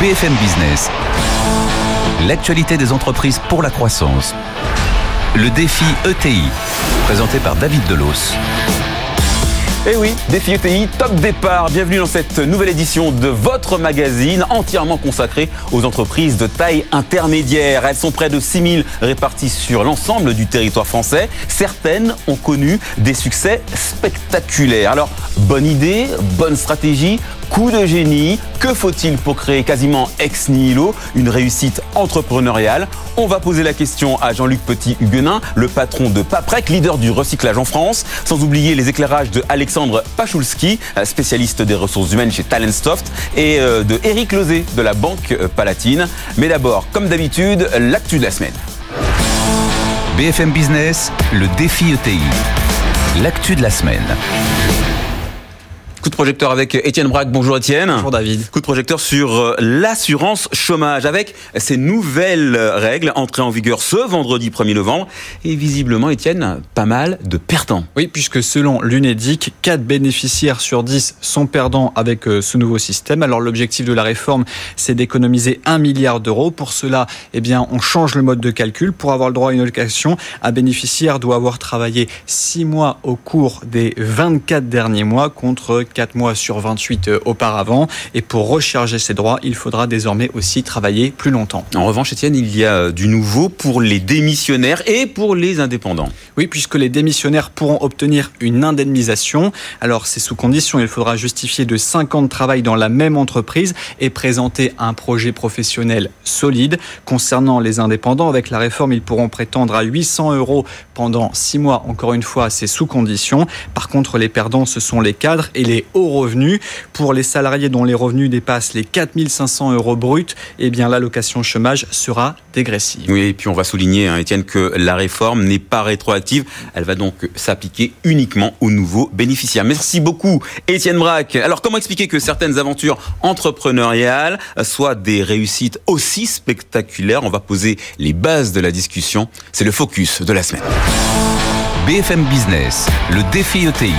BFM Business. L'actualité des entreprises pour la croissance. Le défi ETI, présenté par David Delos. Eh oui, Défi ETI, top départ. Bienvenue dans cette nouvelle édition de votre magazine entièrement consacré aux entreprises de taille intermédiaire. Elles sont près de 6000 réparties sur l'ensemble du territoire français. Certaines ont connu des succès spectaculaires. Alors, bonne idée, bonne stratégie, Coup de génie, que faut-il pour créer quasiment ex nihilo une réussite entrepreneuriale? On va poser la question à Jean-Luc Petit-Huguenin, le patron de Paprec, leader du recyclage en France, sans oublier les éclairages de Alexandre Pachulski, spécialiste des ressources humaines chez Talentsoft, et euh, de Eric Lozé de la Banque Palatine. Mais d'abord, comme d'habitude, l'actu de la semaine. BFM Business, le défi ETI. L'actu de la semaine. Coup de projecteur avec Étienne Braque. Bonjour Étienne. Bonjour David. Coup de projecteur sur euh, l'assurance chômage avec ces nouvelles règles entrées en vigueur ce vendredi 1er novembre. Et visiblement, Étienne, pas mal de perdants. Oui, puisque selon l'UNEDIC, 4 bénéficiaires sur 10 sont perdants avec euh, ce nouveau système. Alors l'objectif de la réforme, c'est d'économiser 1 milliard d'euros. Pour cela, eh bien, on change le mode de calcul. Pour avoir le droit à une allocation, un bénéficiaire doit avoir travaillé 6 mois au cours des 24 derniers mois contre 4 mois sur 28 euh, auparavant. Et pour recharger ses droits, il faudra désormais aussi travailler plus longtemps. En revanche, Étienne, il y a euh, du nouveau pour les démissionnaires et pour les indépendants. Oui, puisque les démissionnaires pourront obtenir une indemnisation. Alors, c'est sous condition. Il faudra justifier de 5 ans de travail dans la même entreprise et présenter un projet professionnel solide. Concernant les indépendants, avec la réforme, ils pourront prétendre à 800 euros pendant 6 mois. Encore une fois, c'est sous condition. Par contre, les perdants, ce sont les cadres et les hauts revenus. Pour les salariés dont les revenus dépassent les 4500 euros bruts, eh bien l'allocation chômage sera dégressive. Oui, et puis on va souligner, hein, Étienne, que la réforme n'est pas rétroactive. Elle va donc s'appliquer uniquement aux nouveaux bénéficiaires. Merci beaucoup, Étienne Braque. Alors, comment expliquer que certaines aventures entrepreneuriales soient des réussites aussi spectaculaires? On va poser les bases de la discussion. C'est le focus de la semaine. BFM Business, le défi ETI.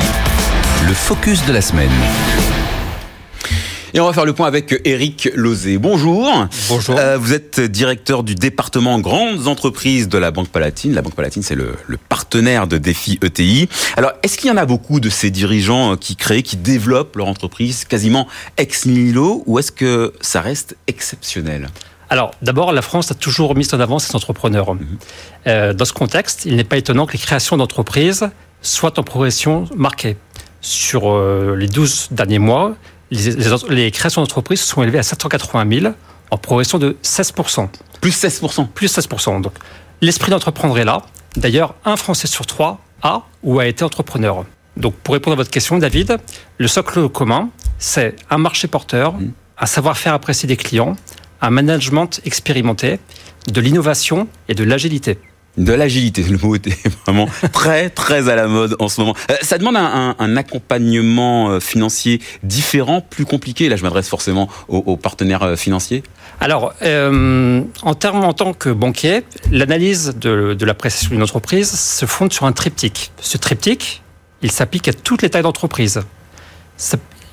Le focus de la semaine. Et on va faire le point avec Eric Lozé. Bonjour. Bonjour. Euh, vous êtes directeur du département grandes entreprises de la Banque Palatine. La Banque Palatine, c'est le, le, partenaire de Défi ETI. Alors, est-ce qu'il y en a beaucoup de ces dirigeants qui créent, qui développent leur entreprise quasiment ex nihilo, ou est-ce que ça reste exceptionnel? Alors, d'abord, la France a toujours mis en avant ses entrepreneurs. -hmm. euh, dans ce contexte, il n'est pas étonnant que les créations d'entreprises soient en progression marquée sur euh, les 12 derniers mois, les, les, les créations d'entreprises sont élevées à 780 000 en progression de 16 Plus 16 Plus 16% Donc, l'esprit d'entreprendre est là. D'ailleurs, un Français sur trois a ou a été entrepreneur. Donc, pour répondre à votre question, David, le socle commun, c'est un marché porteur, mmh. un savoir-faire apprécié des clients, un management expérimenté, de l'innovation et de l'agilité de l'agilité. Le mot était vraiment très, très à la mode en ce moment. Euh, ça demande un, accompagnement euh, financier différent, plus compliqué. Là, je m'adresse forcément aux, partenaires euh, financiers. Alors, en termes en tant que banquier, l'analyse de, la prestation d'une entreprise se fonde sur un triptyque. Ce triptyque, il s'applique à toutes les tailles d'entreprise.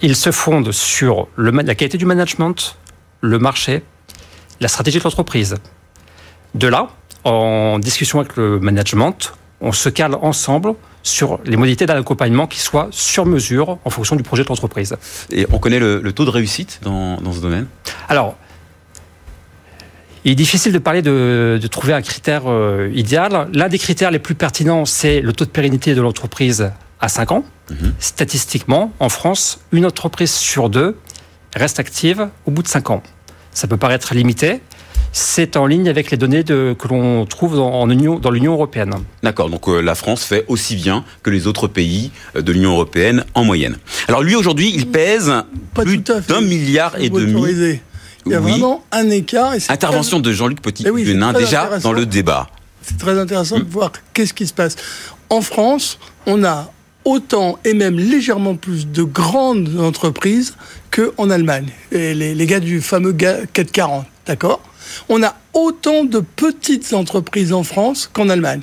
Il se fonde sur la qualité du management, le marché, la stratégie de l'entreprise. De là, en discussion avec le management, on se cale ensemble sur les modalités d'un accompagnement qui soit sur mesure en fonction du projet de l'entreprise. Et on connaît le, le taux de réussite dans, dans, ce domaine? Alors, il est difficile de parler de, de trouver un critère euh, idéal. L'un des critères les plus pertinents, c'est le taux de pérennité de l'entreprise à 5 ans. -hmm. Statistiquement, en France, une entreprise sur deux reste active au bout de 5 ans. Ça peut paraître limité, c'est en ligne avec les données de, que l'on trouve dans, en Union, dans l'Union européenne. D'accord, donc euh, la France fait aussi bien que les autres pays de l'Union européenne en moyenne. Alors lui aujourd'hui, il pèse Pas plus d'un milliard et demi. Il y a oui. vraiment un écart. Et Intervention très... de Jean-Luc Petit-Huguenin oui, déjà dans le débat. C'est très intéressant mmh. de voir qu'est-ce qui se passe. En France, on a autant et même légèrement plus de grandes entreprises qu'en Allemagne. Et les, les gars du fameux 440, d'accord? On a autant de petites entreprises en France qu'en Allemagne.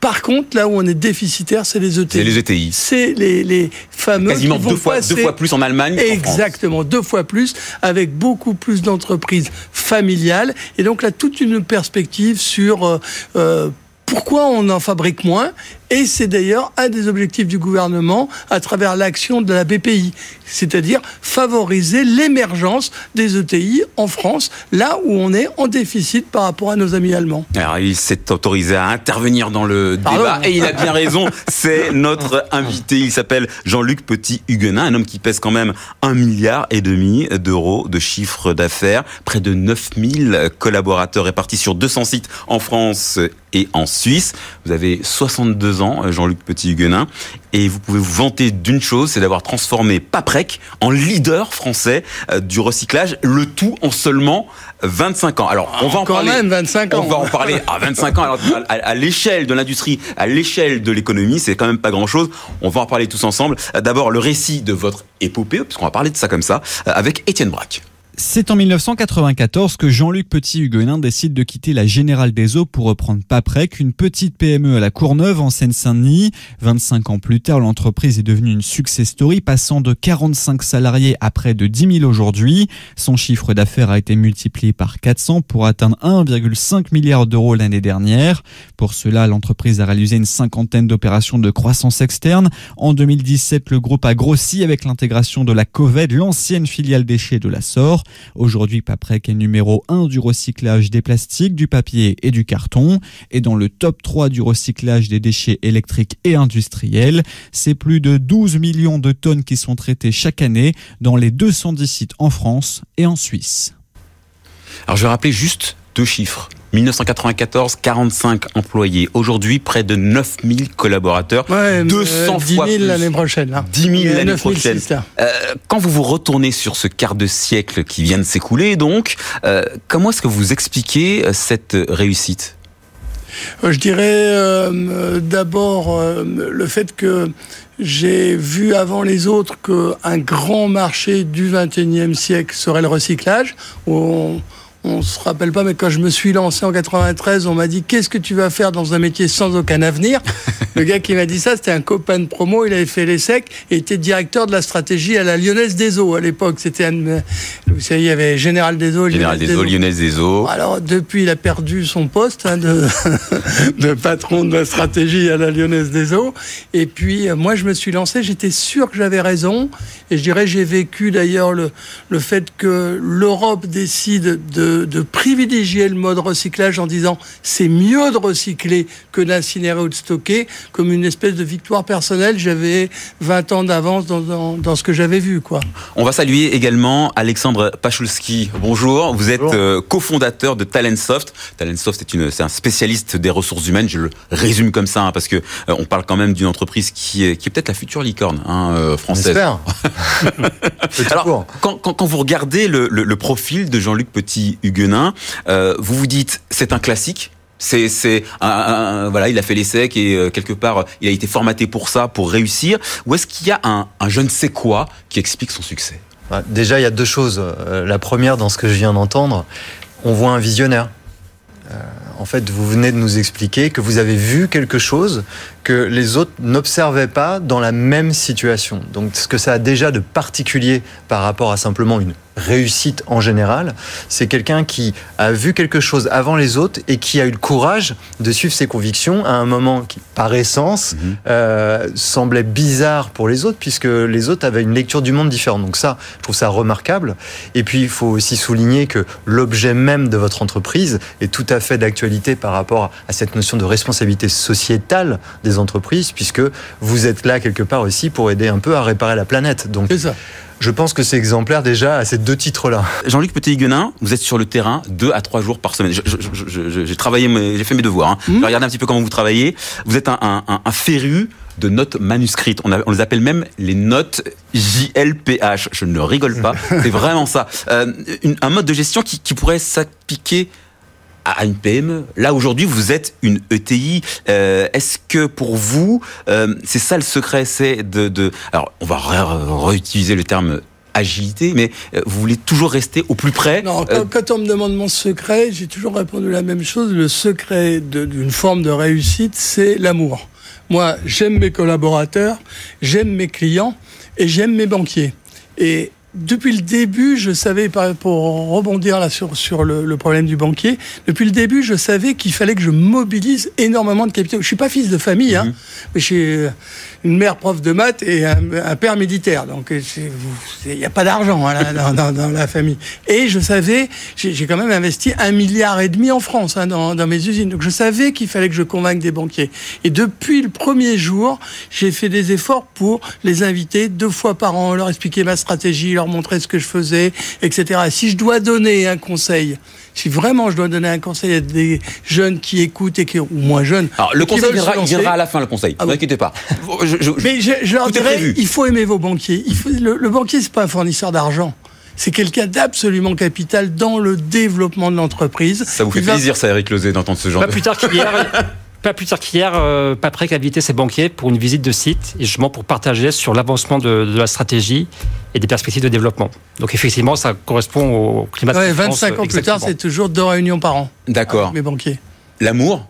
Par contre, là où on est déficitaire, c'est les ETI. C'est les ETI. C'est les, les fameux. Quasiment deux fois, passer- deux fois plus en Allemagne. Exactement, deux fois plus, avec beaucoup plus d'entreprises familiales. Et donc là, toute une perspective sur euh, euh, pourquoi on en fabrique moins. Et c'est d'ailleurs un des objectifs du gouvernement à travers l'action de la BPI, c'est-à-dire favoriser l'émergence des ETI en France, là où on est en déficit par rapport à nos amis allemands. Alors, il s'est autorisé à intervenir dans le Pardon. débat et il a bien raison. C'est notre invité. Il s'appelle Jean-Luc Petit-Huguenin, un homme qui pèse quand même un milliard et demi d'euros de chiffre d'affaires, près de 9000 collaborateurs répartis sur 200 sites en France et en Suisse. Vous avez 62 ans, Jean-Luc Petit-Huguenin, et vous pouvez vous vanter d'une chose, c'est d'avoir transformé Paprec en leader français euh, du recyclage, le tout en seulement 25 ans. Alors, on va en Quand parler. même, 25 ans. On va en parler à 25 ans. Alors, à, l'échelle de l'industrie, à l'échelle de l'économie, c'est quand même pas grand-chose. On va en parler tous ensemble. Euh, D'abord, le récit de votre épopée, puisqu'on va parler de ça comme ça, euh, avec Étienne Braque. C'est en 1994 que Jean-Luc Petit-Huguenin décide de quitter la Générale des Eaux pour reprendre Paprec, une petite PME à la Courneuve en Seine-Saint-Denis. 25 ans plus tard, l'entreprise est devenue une success story, passant de 45 salariés à près de 10 000 aujourd'hui. Son chiffre d'affaires a été multiplié par 400 pour atteindre 1,5 milliard d'euros l'année dernière. Pour cela, l'entreprise a réalisé une cinquantaine d'opérations de croissance externe. En 2017, le groupe a grossi avec l'intégration de la Coved, l'ancienne filiale déchets de la SOR. Aujourd'hui, Paprec est numéro 1 du recyclage des plastiques, du papier et du carton. Et dans le top 3 du recyclage des déchets électriques et industriels, c'est plus de 12 millions de tonnes qui sont traitées chaque année dans les 210 sites en France et en Suisse. Alors, je vais rappeler juste deux chiffres. 1994, 45 employés. Aujourd'hui, près de 9000 collaborateurs. Ouais, 200 euh, 10 fois 000 plus. l'année prochaine. Là. 10 000 Il y a l'année 9 006, prochaine. Euh, quand vous vous retournez sur ce quart de siècle qui vient de s'écouler, donc, euh, comment est-ce que vous expliquez euh, cette réussite? Euh, Je dirais euh, d'abord euh, le fait que j'ai vu avant les autres qu'un grand marché du 21e siècle serait le recyclage. On, on se rappelle pas, mais quand je me suis lancé en 93, on m'a dit qu'est-ce que tu vas faire dans un métier sans aucun avenir? Le gars qui m'a dit ça, c'était un copain de promo, il avait fait les secs et était directeur de la stratégie à la Lyonnaise des Eaux à l'époque. C'était un, vous savez, il y avait Général des Eaux, Général Lyonnaise des Eaux, Lyonnaise des Eaux. alors, depuis, il a perdu son poste hein, de, de patron de la stratégie à la Lyonnaise des Eaux. Et puis, euh, moi, je me suis lancé, j'étais sûr que j'avais raison. Et je dirais, j'ai vécu d'ailleurs le, le fait que l'Europe décide de, de privilégier le mode recyclage en disant c'est mieux de recycler que d'incinérer ou de stocker, comme une espèce de victoire personnelle. J'avais 20 ans d'avance dans, dans, dans ce que j'avais vu, quoi. On va saluer également Alexandre Pachulski. Bonjour, vous êtes euh, cofondateur de Talentsoft. Talentsoft c'est une c'est un spécialiste des ressources humaines, je le résume comme ça hein, parce que euh, on parle quand même d'une entreprise qui est qui est peut-être la future licorne hein, euh, française. Alors, quand, quand, quand vous regardez le, le, le profil de Jean-Luc Petit-Huguenin, euh, vous vous dites c'est un classique. C'est, voilà, il a fait l'essai et euh, quelque part il a été formaté pour ça, pour réussir. Ou est-ce qu'il y a un, un je ne sais quoi qui explique son succès? Ouais, Déjà, il y a deux choses. Euh, La première, dans ce que je viens d'entendre, on voit un visionnaire. Euh, en fait, vous venez de nous expliquer que vous avez vu quelque chose que les autres n'observaient pas dans la même situation. Donc, ce que ça a déjà de particulier par rapport à simplement une réussite en général, c'est quelqu'un qui a vu quelque chose avant les autres et qui a eu le courage de suivre ses convictions à un moment qui, par essence, Mhm. euh, semblait bizarre pour les autres puisque les autres avaient une lecture du monde différente. Donc ça, je trouve ça remarquable. Et puis, il faut aussi souligner que l'objet même de votre entreprise est tout à fait d'actualité par rapport à cette notion de responsabilité sociétale des entreprises puisque vous êtes là quelque part aussi pour aider un peu à réparer la planète. Donc, C'est ça. Je pense que c'est exemplaire déjà à ces deux titres-là. Jean-Luc Petit-Huguenin, vous êtes sur le terrain deux à trois jours par semaine. J'ai travaillé, j'ai fait mes devoirs. Hein. J'ai regardé un petit peu comment vous travaillez. Vous êtes un, un, un- un féru de notes manuscrites. On, a- on les appelle même les notes JLPH. Je ne rigole pas. C'est vraiment ça. Euh, une- un mode de gestion qui, qui pourrait s'appliquer à une PME. Là aujourd'hui, vous êtes une ETI. Euh, Est-ce que pour vous, euh, c'est ça le secret, c'est de, de, alors on va ré- réutiliser le terme agilité, mais euh, vous voulez toujours rester au plus près. Non, quand, quand on me demande mon secret, j'ai toujours répondu la même chose. Le secret d'une forme de réussite, c'est l'amour. Moi, j'aime mes collaborateurs, j'aime mes clients et j'aime mes banquiers. Et depuis le début, je savais, pour rebondir là sur, sur le, le problème du banquier, depuis le début, je savais qu'il fallait que je mobilise énormément de capitaux. Je suis pas fils de famille, hein, mais j'ai une mère prof de maths et un, père militaire. Donc, euh, il n'y a pas d'argent hein, dans, la famille. Et je savais, j'ai quand même investi un milliard et demi en France hein, dans, mes usines. Donc, je savais qu'il fallait que je convainque des banquiers. Et depuis le premier jour, j'ai fait des efforts pour les inviter deux fois par an, leur expliquer ma stratégie, leur montrer ce que je faisais, etc. Et si je dois donner un conseil, si vraiment je dois donner un conseil à des jeunes qui écoutent et qui, ou moins jeunes, Alors, le conseil viendra, il lancer, viendra à la fin, le conseil. Ah ne vous inquiétez pas. Je- je- je- mais je, je leur dirais, il faut aimer vos banquiers. Il faut, le, le banquier, c'est pas un fournisseur d'argent. C'est quelqu'un d'absolument capital dans le développement de l'entreprise. Ça vous fait Il va- plaisir, ça, Eric Lozé, d'entendre ce genre Pas de... plus tard qu'hier, pas plus tard qu'hier, euh, Paprec a invité ses banquiers pour une visite de site et justement pour partager sur l'avancement de, de la stratégie et des perspectives de développement. Donc effectivement, ça correspond au climat de Ouais, confiance, 25 ans plus tard, c'est toujours deux réunions par an. D'accord. avec Mes banquiers. L'amour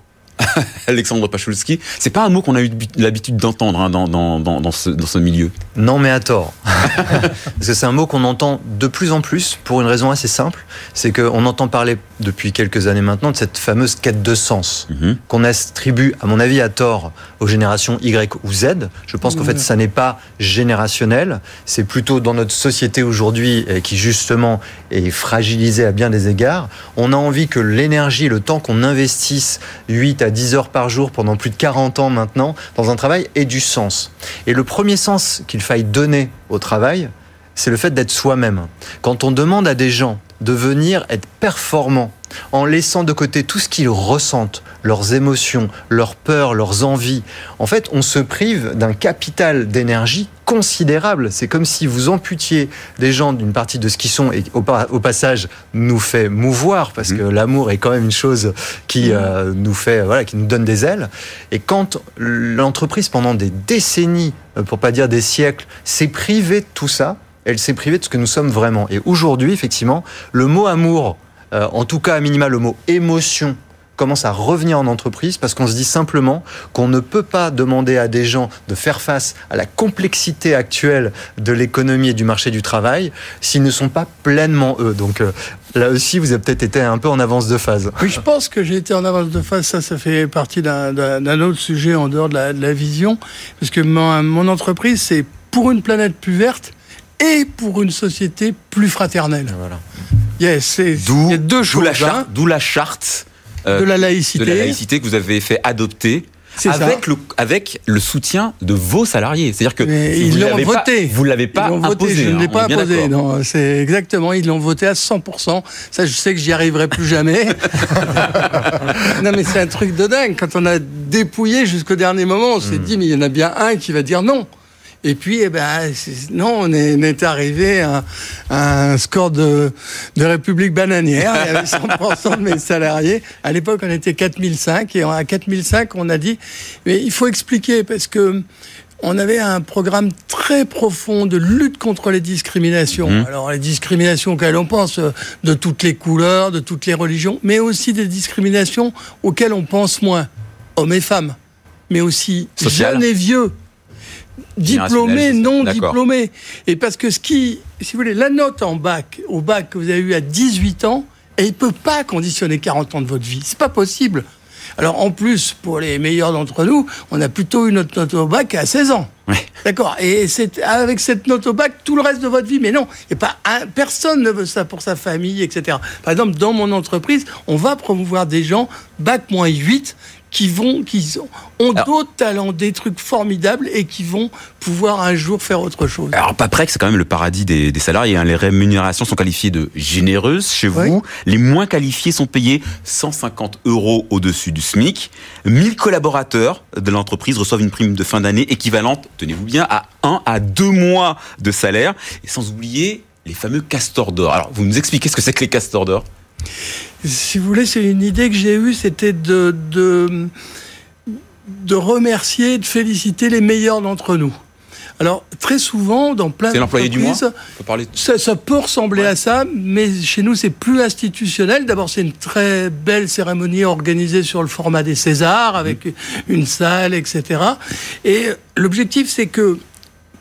Alexandre Pachulski, c'est pas un mot qu'on a eu l'habitude d'entendre hein, dans, dans, dans, dans ce, dans ce milieu. Non, mais à tort. Parce que c'est un mot qu'on entend de plus en plus pour une raison assez simple. C'est qu'on entend parler depuis quelques années maintenant de cette fameuse quête de sens Mhm. qu'on attribue, à mon avis, à tort aux générations Y ou Z. Je pense qu'en fait, ça n'est pas générationnel. C'est plutôt dans notre société aujourd'hui qui, justement, est fragilisée à bien des égards. On a envie que l'énergie, le temps qu'on investisse 8 à 10 heures par jour pendant plus de 40 ans maintenant dans un travail ait du sens. Et le premier sens qu'il faille donner au travail, c'est le fait d'être soi-même. Quand on demande à des gens de venir être performants en laissant de côté tout ce qu'ils ressentent, leurs émotions, leurs peurs, leurs envies, en fait, on se prive d'un capital d'énergie considérable. C'est comme si vous amputiez des gens d'une partie de ce qu'ils sont et au, pa- au passage nous fait mouvoir parce que l'amour est quand même une chose qui euh, nous fait voilà qui nous donne des ailes. Et quand l'entreprise pendant des décennies euh, pour pas dire des siècles s'est privée de tout ça elle s'est privée de ce que nous sommes vraiment et aujourd'hui effectivement le mot amour euh, en tout cas à minima le mot émotion commence à revenir en entreprise parce qu'on se dit simplement qu'on ne peut pas demander à des gens de faire face à la complexité actuelle de l'économie et du marché du travail s'ils ne sont pas pleinement eux. Donc euh, là aussi, vous avez peut-être été un peu en avance de phase. Oui, je pense que j'ai été en avance de phase. Ça, ça fait partie d'un- autre sujet en dehors de la, vision. Parce que mon entreprise, c'est pour une planète plus verte et pour une société plus fraternelle. Voilà. Yes, c'est- D'où il y a deux d'où choses. la hein, charte, d'où la charte euh, de la de laïcité. la laïcité que vous avez fait adopter ça. avec le, avec le soutien de vos salariés. C'est-à-dire que ils l'ont l'avez pas- voté. vous l'avez pas Ils voté, imposé. je ne hein, l'ai pas imposé. Non, c'est exactement. Ils l'ont voté à 100%. Ça, je sais que j'y arriverai plus jamais. non, mais c'est un truc de dingue. Quand on a dépouillé jusqu'au dernier moment, on s'est dit, mais il y en a bien un qui va dire non. Et puis, eh ben, non, on est, on est arrivé à, à un score de, de République bananière. Il y avait 100% de mes salariés. À l'époque, on était 4005 et à 4005, on a dit, mais il faut expliquer parce que on avait un programme très profond de lutte contre les discriminations. Mmh. Alors les discriminations auxquelles on pense, euh, de toutes les couleurs, de toutes les religions, mais aussi des discriminations auxquelles on pense moins, hommes et femmes, mais aussi jeunes et vieux, diplômés, Générationnelles, non diplômés. Et parce que ce qui, si vous voulez, la note en bac, au bac que vous avez eu à 18 ans, elle ne peut pas conditionner 40 ans de votre vie. C'est pas possible. Alors en plus, pour les meilleurs d'entre nous, on a plutôt une note note au bac à 16 ans. D'accord. Et c'est avec cette note au bac tout le reste de votre vie. Mais non, et pas un- personne ne veut ça pour sa famille, etc. Par exemple, dans mon entreprise, on va promouvoir des gens bac moins 8 qui vont, qui ont, d'autres talents, des trucs formidables et qui vont pouvoir un jour faire autre chose. Alors, Paprec, c'est quand même le paradis des, des salariés. hein. Les rémunérations sont qualifiées de généreuses chez Oui. vous. Les moins qualifiés sont payés 150 euros au-dessus du SMIC. 1000 collaborateurs de l'entreprise reçoivent une prime de fin d'année équivalente, tenez-vous bien, à 1 à 2 mois de salaire. Et sans oublier les fameux castors d'or. Alors, vous nous expliquez ce que c'est que les castors d'or? Si vous voulez, c'est une idée que j'ai eue, c'était de, de, de remercier, de féliciter les meilleurs d'entre nous. Alors, très souvent, dans plein d'entreprises, parler ça, ça peut ressembler à ça, mais chez nous, c'est plus institutionnel. D'abord, c'est une très belle cérémonie organisée sur le format des Césars, avec une salle, etc. Et l'objectif, c'est que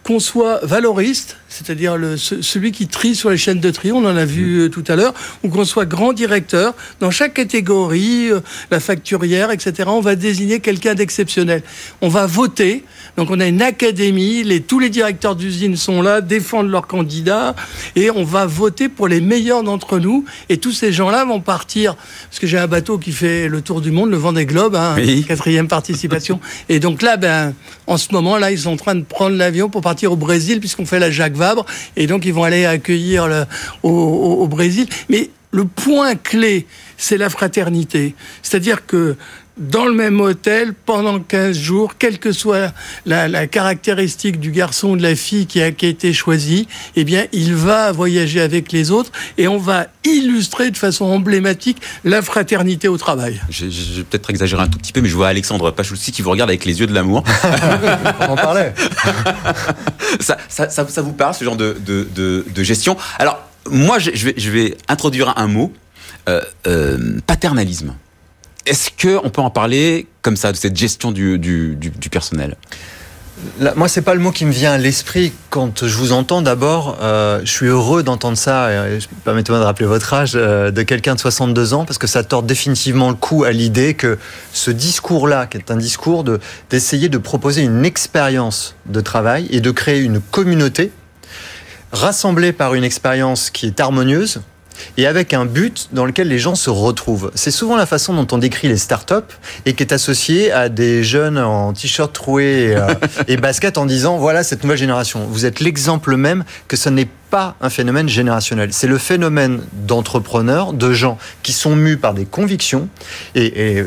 qu'on soit valoriste, c'est-à-dire celui qui trie sur les chaînes de tri, on en a vu euh, tout à l'heure, ou qu'on soit grand directeur, dans chaque catégorie, euh, la facturière, etc., on va désigner quelqu'un d'exceptionnel. On va voter, donc on a une académie, les, tous les directeurs d'usine sont là, défendent leurs candidats, et on va voter pour les meilleurs d'entre nous, et tous ces gens-là vont partir, parce que j'ai un bateau qui fait le tour du monde, le Vendée Globe, hein, Oui. quatrième participation, et donc là, ben, en ce moment, là, ils sont en train de prendre l'avion pour partir au Brésil, puisqu'on fait la Jacques Et donc ils vont aller accueillir au Brésil. Mais le point clé, c'est la fraternité. C'est-à-dire que dans le même hôtel, pendant 15 jours, quelle que soit la, la caractéristique du garçon ou de la fille qui a, qui a été choisi, eh bien, il va voyager avec les autres et on va illustrer de façon emblématique la fraternité au travail. J'ai j'ai peut-être exagéré un tout petit peu, mais je vois Alexandre Pachulski qui vous regarde avec les yeux de l'amour. On en parlait. ça, ça, ça- ça vous parle, ce genre de, de, de- de gestion? Alors, moi, je je vais, je vais introduire un mot, euh, euh, paternalisme. Est-ce qu'on peut en parler comme ça, de cette gestion du, personnel? Là, moi, c'est pas le mot qui me vient à l'esprit quand je vous entends. D'abord, euh, je suis heureux d'entendre ça. Je- Permettez-moi de rappeler votre âge euh, de quelqu'un de 62 ans, parce que ça tord définitivement le coup à l'idée que ce discours-là, qui est un discours de d'essayer de proposer une expérience de travail et de créer une communauté rassemblée par une expérience qui est harmonieuse et avec un but dans lequel les gens se retrouvent. C'est souvent la façon dont on décrit les startups et qui est associée à des jeunes en t-shirt troué et, euh, et basket en disant voilà cette nouvelle génération. Vous êtes l'exemple même que ce n'est pas un phénomène générationnel. C'est le phénomène d'entrepreneurs, de gens qui sont mus par des convictions et, et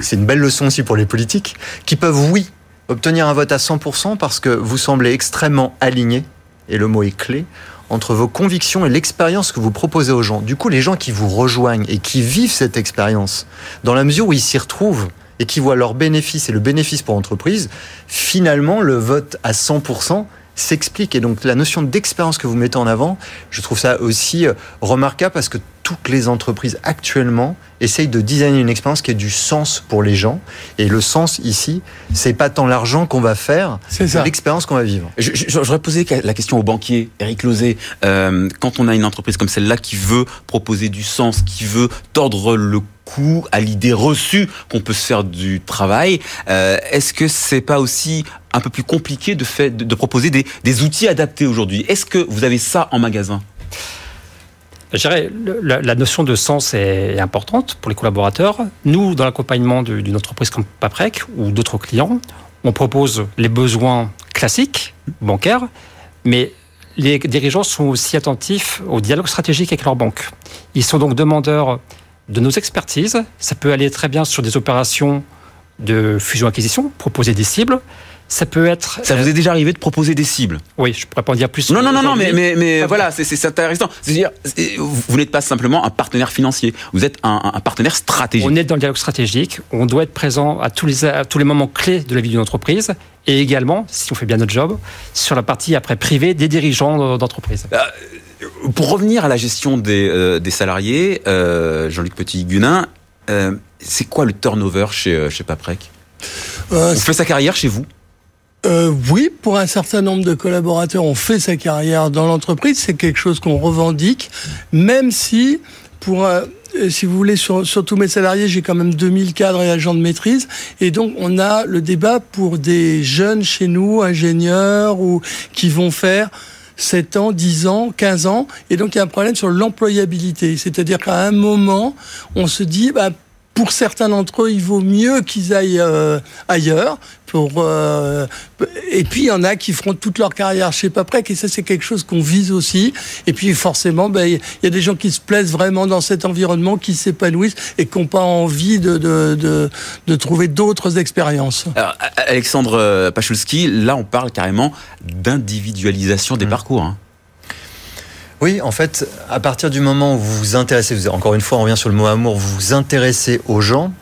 c'est une belle leçon aussi pour les politiques qui peuvent oui obtenir un vote à 100% parce que vous semblez extrêmement alignés et le mot est clé entre vos convictions et l'expérience que vous proposez aux gens. Du coup, les gens qui vous rejoignent et qui vivent cette expérience, dans la mesure où ils s'y retrouvent et qui voient leurs bénéfices et le bénéfice pour l'entreprise, finalement, le vote à 100% s'explique. Et donc, la notion d'expérience que vous mettez en avant, je trouve ça aussi euh, remarquable parce que toutes les entreprises actuellement essayent de designer une expérience qui ait du sens pour les gens. Et le sens ici, c'est pas tant l'argent qu'on va faire, C'est l'expérience qu'on va vivre. J'aurais posé la question au banquier, Eric Lozé. Euh, quand on a une entreprise comme celle-là qui veut proposer du sens, qui veut tordre le cou à l'idée reçue qu'on peut se faire du travail, euh, est-ce que c'est pas aussi un peu plus compliqué de, fait, de, de proposer des, des outils adaptés aujourd'hui? Est-ce que vous avez ça en magasin? La, notion de sens est, importante pour les collaborateurs. Nous, dans l'accompagnement d'une entreprise comme Paprec ou d'autres clients, on propose les besoins classiques, bancaires, mais les dirigeants sont aussi attentifs au dialogue stratégique avec leur banque. Ils sont donc demandeurs de nos expertises. Ça peut aller très bien sur des opérations de fusion-acquisition, proposer des cibles. Ça peut être... Ça vous est déjà arrivé de proposer des cibles? Oui, je pourrais pas en dire plus. Non, non, non, non, mais, mais, mais Ah, voilà, c'est c'est intéressant. C'est-à-dire, c'est- vous n'êtes pas simplement un partenaire financier, vous êtes un, partenaire stratégique. On est dans le dialogue stratégique, on doit être présent à tous les, à tous les moments clés de la vie d'une entreprise et également, si on fait bien notre job, sur la partie après privée des dirigeants d'entreprise. Pour revenir à la gestion des, euh, des salariés, euh, Jean-Luc Petit-Gunin, euh, c'est quoi le turnover chez, euh, chez Paprec? Euh, On fait sa carrière chez vous? Euh, oui, pour un certain nombre de collaborateurs, on fait sa carrière dans l'entreprise. C'est quelque chose qu'on revendique, même si, pour, euh, si vous voulez, sur, sur tous mes salariés, j'ai quand même 2000 cadres et agents de maîtrise. Et donc, on a le débat pour des jeunes chez nous, ingénieurs, ou qui vont faire 7 ans, 10 ans, 15 ans. Et donc, il y a un problème sur l'employabilité. C'est-à-dire qu'à un moment, on se dit, bah, pour certains d'entre eux, il vaut mieux qu'ils aillent euh, ailleurs. Pour, euh, et puis, il y en a qui feront toute leur carrière chez Paprec, et ça, c'est quelque chose qu'on vise aussi. Et puis, forcément, ben, il y a des gens qui se plaisent vraiment dans cet environnement, qui s'épanouissent et qui n'ont pas envie de, de, de, de trouver d'autres expériences. Alors, Alexandre euh, Pachulski, là, on parle carrément d'individualisation des parcours. hein. Oui, en fait, à partir du moment où vous vous intéressez, vous- encore une fois, on revient sur le mot amour, vous vous intéressez aux gens,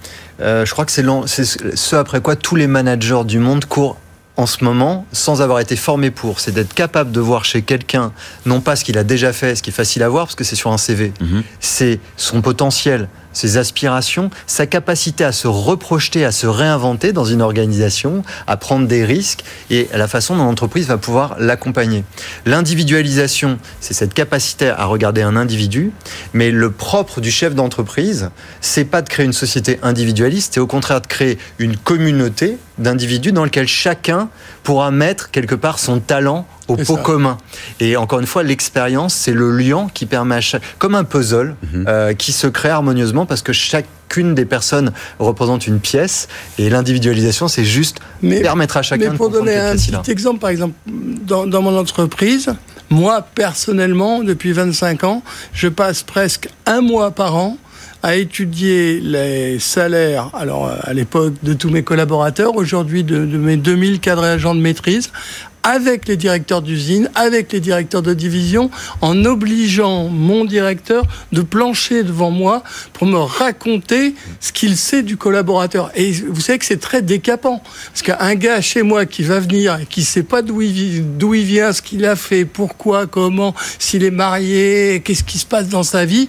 euh, je crois que c'est l'en- c'est ce ce après quoi tous les managers du monde courent en ce moment sans avoir été formé pour. C'est d'être capable de voir chez quelqu'un, non pas ce qu'il a déjà fait, ce qui est facile à voir parce que c'est sur un CV, Mhm. c'est son potentiel, ses aspirations, sa capacité à se reprojeter, à se réinventer dans une organisation, à prendre des risques et la façon dont l'entreprise va pouvoir l'accompagner. L'individualisation, c'est cette capacité à regarder un individu, mais le propre du chef d'entreprise, c'est pas de créer une société individualiste, c'est au contraire de créer une communauté d'individus dans lequel chacun pourra mettre quelque part son talent au pot ça. commun. Et encore une fois, l'expérience, c'est le lien qui permet à chaque, comme un puzzle, Mhm. euh, qui se crée harmonieusement parce que chacune des personnes représente une pièce et l'individualisation, c'est juste Mais, permettre à chacun mais de pour comprendre donner un a. petit exemple, par exemple, dans, dans mon entreprise, moi personnellement, depuis 25 ans, je passe presque un mois par an à étudier les salaires, alors à l'époque de tous mes collaborateurs, aujourd'hui de, de mes 2000 cadres et agents de maîtrise, avec les directeurs d'usine, avec les directeurs de division, en obligeant mon directeur de plancher devant moi pour me raconter ce qu'il sait du collaborateur. Et vous savez que c'est très décapant. Parce qu'un gars chez moi qui va venir et qui sait pas d'où il, d'où il vient, ce qu'il a fait, pourquoi, comment, s'il est marié, qu'est-ce qui se passe dans sa vie,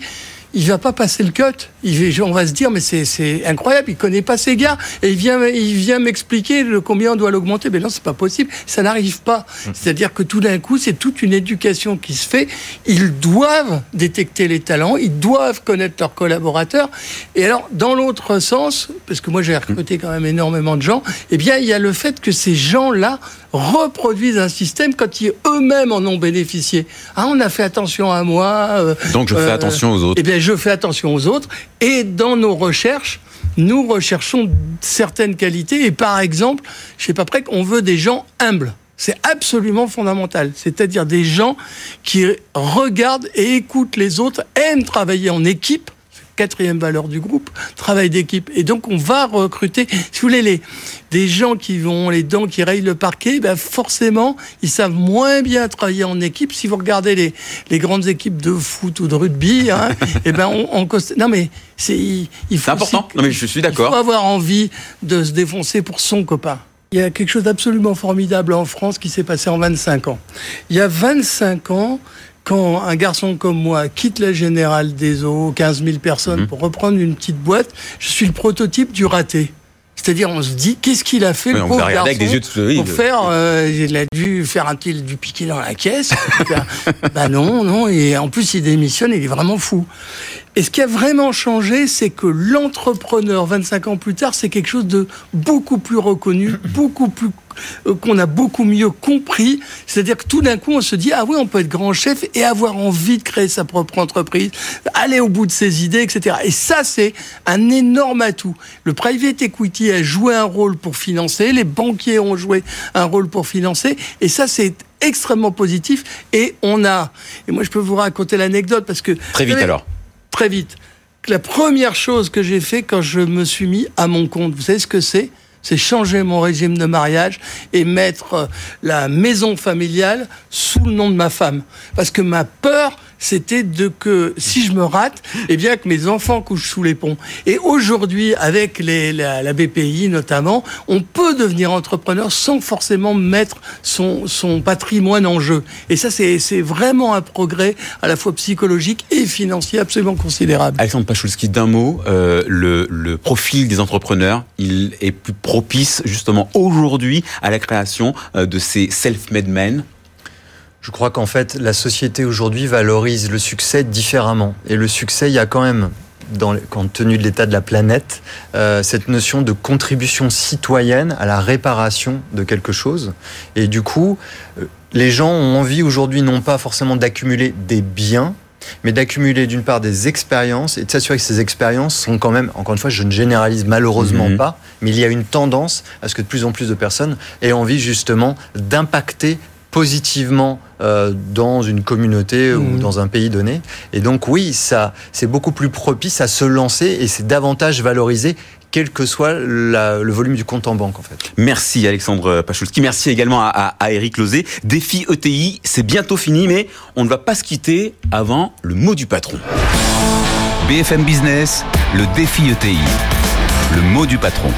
il va pas passer le cut. Il on va se dire, mais c'est, incroyable, il connaît pas ces gars. Et il vient, il vient m'expliquer le combien on doit l'augmenter. Mais non, c'est pas possible. Ça n'arrive pas. C'est-à-dire que tout d'un coup, c'est toute une éducation qui se fait. Ils doivent détecter les talents, ils doivent connaître leurs collaborateurs. Et alors, dans l'autre sens, parce que moi j'ai recruté quand même énormément de gens, eh bien, il y a le fait que ces gens-là reproduisent un système quand ils eux-mêmes en ont bénéficié. Ah, on a fait attention à moi. euh, Donc je fais euh, attention aux autres. eh bien, je fais attention aux autres. Et dans nos recherches, nous recherchons certaines qualités. Et par exemple, je sais pas près qu'on veut des gens humbles. C'est absolument fondamental. C'est-à-dire des gens qui regardent et écoutent les autres, aiment travailler en équipe. Quatrième valeur du groupe, travail d'équipe. Et donc, on va recruter, si vous voulez, les, des gens qui vont, les dents qui rayent le parquet, ben forcément, ils savent moins bien travailler en équipe. Si vous regardez les, les grandes équipes de foot ou de rugby, hein, et ben on, on non mais c'est il, il faut C'est important. Non, mais je suis Il faut d'accord. avoir envie de se défoncer pour son copain. Il y a quelque chose d'absolument formidable en France qui s'est passé en 25 ans. Il y a 25 ans, quand un garçon comme moi quitte la Générale des Eaux, 15 000 personnes, Mhm. pour reprendre une petite boîte, je suis le prototype du raté. C'est-à-dire, on se dit, qu'est-ce qu'il a fait, Oui, le pauvre avec garçon, des yeux de- oui, pour faire, euh, il a dû faire un a dû piquer dans la caisse. bah non, non, et en plus il démissionne, il est vraiment fou. Et ce qui a vraiment changé, c'est que l'entrepreneur, 25 ans plus tard, c'est quelque chose de beaucoup plus reconnu, beaucoup plus qu'on a beaucoup mieux compris. C'est-à-dire que tout d'un coup, on se dit ah oui, on peut être grand chef et avoir envie de créer sa propre entreprise, aller au bout de ses idées, etc. Et ça, c'est un énorme atout. Le private equity a joué un rôle pour financer, les banquiers ont joué un rôle pour financer, et ça, c'est extrêmement positif. Et on a, et moi, je peux vous raconter l'anecdote parce que Très vite savez, alors. très vite. La première chose que j'ai fait quand je me suis mis à mon compte, vous savez ce que c'est? C'est changer mon régime de mariage et mettre euh, la maison familiale sous le nom de ma femme. Parce que ma peur, c'était de que si je me rate, eh bien que mes enfants couchent sous les ponts. Et aujourd'hui, avec la, BPI notamment, on peut devenir entrepreneur sans forcément mettre son, patrimoine en jeu. Et ça, c'est c'est vraiment un progrès à la fois psychologique et financier absolument considérable. Alexandre Pachulski, d'un mot, euh, le, le profil des entrepreneurs, il est plus propice justement aujourd'hui à la création euh, de ces self-made men. Je crois qu'en fait, la société aujourd'hui valorise le succès différemment. Et le succès, il y a quand même, dans, compte tenu de l'état de la planète, euh, cette notion de contribution citoyenne à la réparation de quelque chose. Et du coup, euh, les gens ont envie aujourd'hui non pas forcément d'accumuler des biens, mais d'accumuler d'une part des expériences et de s'assurer que ces expériences sont quand même, encore une fois, je ne généralise malheureusement Mhm. pas, mais il y a une tendance à ce que de plus en plus de personnes aient envie justement d'impacter positivement euh, dans une communauté ou Mhm. dans un pays donné. Et donc oui, ça, c'est beaucoup plus propice à se lancer et c'est davantage valorisé, quel que soit la- le volume du compte en banque en fait. Merci Alexandre Pachulski. Merci également à, à, à Eric Lozé. Défi ETI, c'est bientôt fini, mais on ne va pas se quitter avant le mot du patron. BFM Business, le défi ETI. Le mot du patron.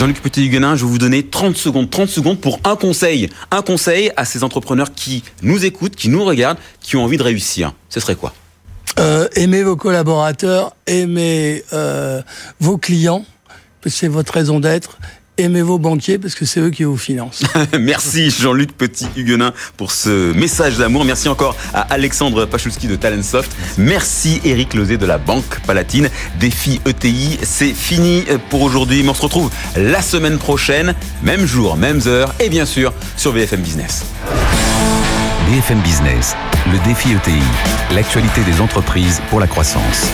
Jean-Luc Petit-Huguenin, je vais vous donner 30 secondes, 30 secondes pour un conseil. Un conseil à ces entrepreneurs qui nous écoutent, qui nous regardent, qui ont envie de réussir. Ce serait quoi euh, Aimez vos collaborateurs, aimez euh, vos clients, c'est votre raison d'être, aimez vos banquiers parce que c'est eux qui vous financent. Merci Jean-Luc Petit-Huguenin pour ce message d'amour. Merci encore à Alexandre Pachulski de Talentsoft. Merci Eric Lozé de la Banque Palatine. Défi ETI, c'est fini pour aujourd'hui. Mais on se retrouve la semaine prochaine, même jour, même heure et bien sûr sur BFM Business. BFM Business, le défi ETI, l'actualité des entreprises pour la croissance.